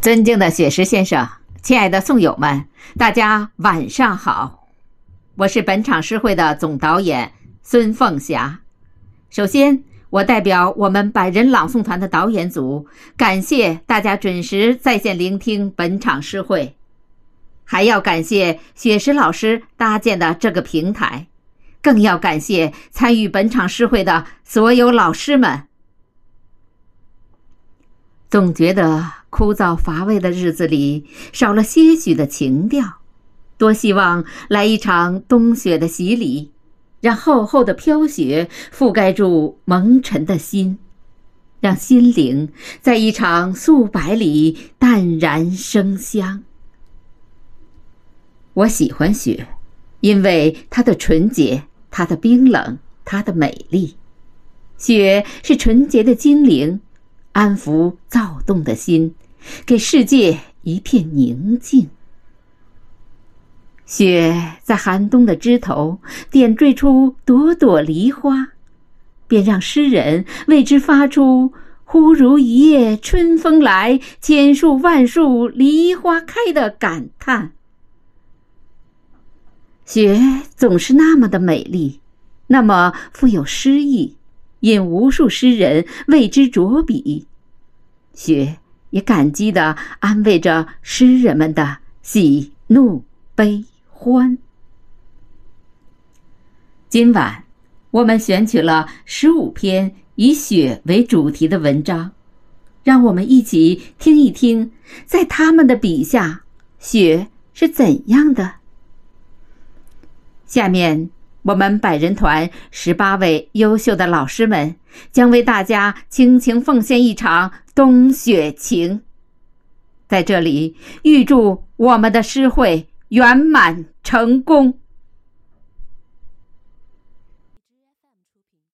尊敬的雪石先生，亲爱的宋友们，大家晚上好！我是本场诗会的总导演孙凤霞。首先，我代表我们百人朗诵团的导演组，感谢大家准时在线聆听本场诗会，还要感谢雪石老师搭建的这个平台，更要感谢参与本场诗会的所有老师们。总觉得。枯燥乏味的日子里，少了些许的情调，多希望来一场冬雪的洗礼，让厚厚的飘雪覆盖住蒙尘的心，让心灵在一场素白里淡然生香。我喜欢雪，因为它的纯洁，它的冰冷，它的美丽。雪是纯洁的精灵。安抚躁动的心，给世界一片宁静。雪在寒冬的枝头点缀出朵朵梨花，便让诗人为之发出“忽如一夜春风来，千树万树梨花开”的感叹。雪总是那么的美丽，那么富有诗意。引无数诗人为之着笔，雪也感激地安慰着诗人们的喜怒悲欢。今晚，我们选取了十五篇以雪为主题的文章，让我们一起听一听，在他们的笔下，雪是怎样的。下面。我们百人团十八位优秀的老师们将为大家倾情奉献一场冬雪情，在这里预祝我们的诗会圆满成功。